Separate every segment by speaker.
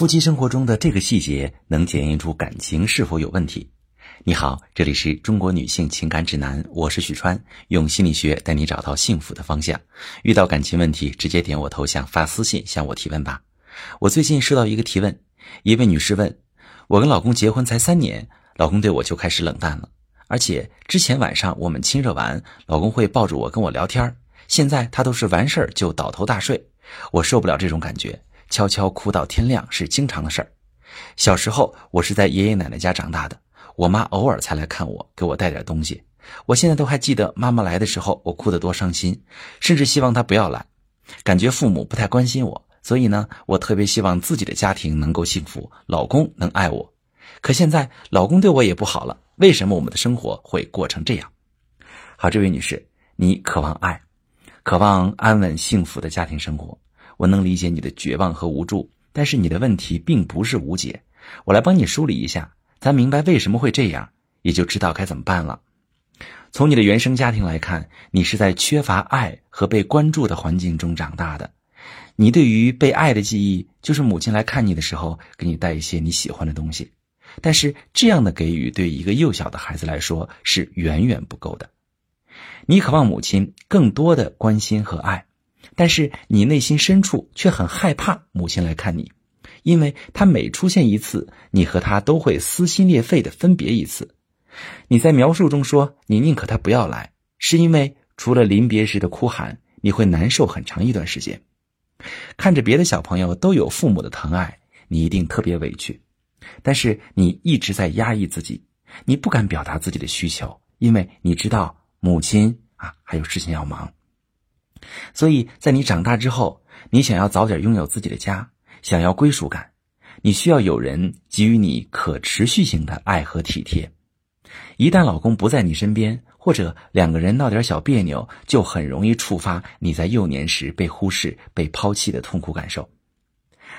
Speaker 1: 夫妻生活中的这个细节能检验出感情是否有问题。你好，这里是中国女性情感指南，我是许川，用心理学带你找到幸福的方向。遇到感情问题，直接点我头像发私信向我提问吧。我最近收到一个提问，一位女士问：我跟老公结婚才三年，老公对我就开始冷淡了，而且之前晚上我们亲热完，老公会抱着我跟我聊天，现在他都是完事儿就倒头大睡，我受不了这种感觉。悄悄哭到天亮是经常的事儿。小时候我是在爷爷奶奶家长大的，我妈偶尔才来看我，给我带点东西。我现在都还记得妈妈来的时候，我哭得多伤心，甚至希望她不要来，感觉父母不太关心我。所以呢，我特别希望自己的家庭能够幸福，老公能爱我。可现在老公对我也不好了，为什么我们的生活会过成这样？好，这位女士，你渴望爱，渴望安稳幸福的家庭生活。我能理解你的绝望和无助，但是你的问题并不是无解。我来帮你梳理一下，咱明白为什么会这样，也就知道该怎么办了。从你的原生家庭来看，你是在缺乏爱和被关注的环境中长大的。你对于被爱的记忆，就是母亲来看你的时候给你带一些你喜欢的东西。但是这样的给予对一个幼小的孩子来说是远远不够的。你渴望母亲更多的关心和爱。但是你内心深处却很害怕母亲来看你，因为她每出现一次，你和她都会撕心裂肺的分别一次。你在描述中说你宁可她不要来，是因为除了临别时的哭喊，你会难受很长一段时间。看着别的小朋友都有父母的疼爱，你一定特别委屈，但是你一直在压抑自己，你不敢表达自己的需求，因为你知道母亲啊还有事情要忙。所以在你长大之后，你想要早点拥有自己的家，想要归属感，你需要有人给予你可持续性的爱和体贴。一旦老公不在你身边，或者两个人闹点小别扭，就很容易触发你在幼年时被忽视、被抛弃的痛苦感受。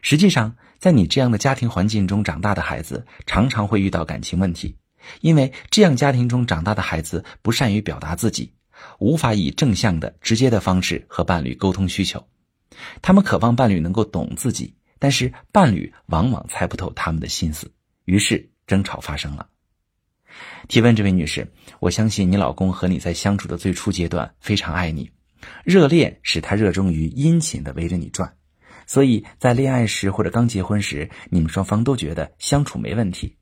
Speaker 1: 实际上，在你这样的家庭环境中长大的孩子，常常会遇到感情问题，因为这样家庭中长大的孩子不善于表达自己。无法以正向的、直接的方式和伴侣沟通需求，他们渴望伴侣能够懂自己，但是伴侣往往猜不透他们的心思，于是争吵发生了。提问这位女士，我相信你老公和你在相处的最初阶段非常爱你，热恋使他热衷于殷勤的围着你转，所以在恋爱时或者刚结婚时，你们双方都觉得相处没问题，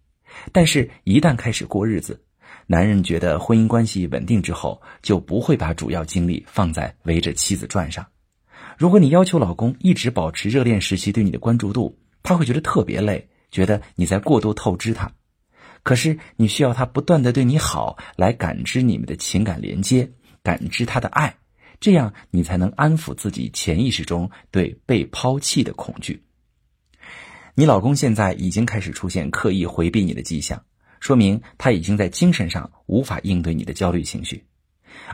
Speaker 1: 但是一旦开始过日子。男人觉得婚姻关系稳定之后，就不会把主要精力放在围着妻子转上。如果你要求老公一直保持热恋时期对你的关注度，他会觉得特别累，觉得你在过度透支他。可是你需要他不断的对你好，来感知你们的情感连接，感知他的爱，这样你才能安抚自己潜意识中对被抛弃的恐惧。你老公现在已经开始出现刻意回避你的迹象。说明他已经在精神上无法应对你的焦虑情绪，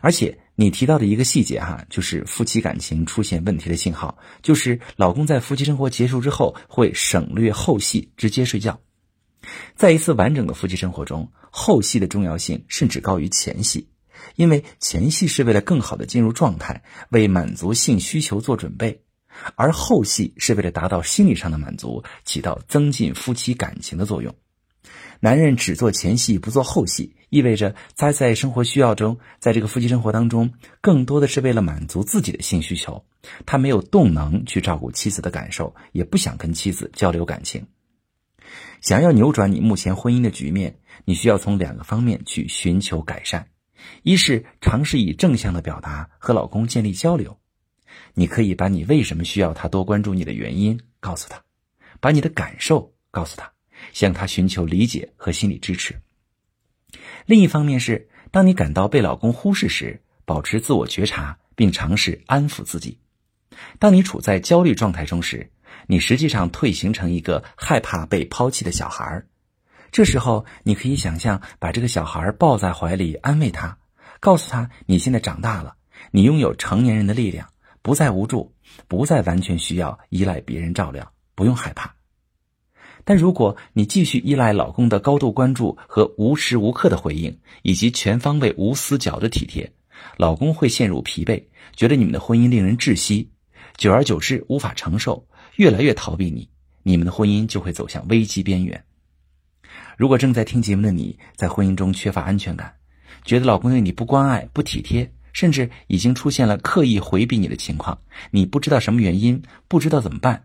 Speaker 1: 而且你提到的一个细节哈，就是夫妻感情出现问题的信号，就是老公在夫妻生活结束之后会省略后戏，直接睡觉。在一次完整的夫妻生活中，后戏的重要性甚至高于前戏，因为前戏是为了更好的进入状态，为满足性需求做准备，而后戏是为了达到心理上的满足，起到增进夫妻感情的作用。男人只做前戏不做后戏，意味着他在生活需要中，在这个夫妻生活当中，更多的是为了满足自己的性需求。他没有动能去照顾妻子的感受，也不想跟妻子交流感情。想要扭转你目前婚姻的局面，你需要从两个方面去寻求改善：一是尝试以正向的表达和老公建立交流，你可以把你为什么需要他多关注你的原因告诉他，把你的感受告诉他。向他寻求理解和心理支持。另一方面是，当你感到被老公忽视时，保持自我觉察，并尝试安抚自己。当你处在焦虑状态中时，你实际上退形成一个害怕被抛弃的小孩儿。这时候，你可以想象把这个小孩抱在怀里，安慰他，告诉他你现在长大了，你拥有成年人的力量，不再无助，不再完全需要依赖别人照料，不用害怕。但如果你继续依赖老公的高度关注和无时无刻的回应，以及全方位无死角的体贴，老公会陷入疲惫，觉得你们的婚姻令人窒息，久而久之无法承受，越来越逃避你，你们的婚姻就会走向危机边缘。如果正在听节目的你在婚姻中缺乏安全感，觉得老公对你不关爱、不体贴，甚至已经出现了刻意回避你的情况，你不知道什么原因，不知道怎么办，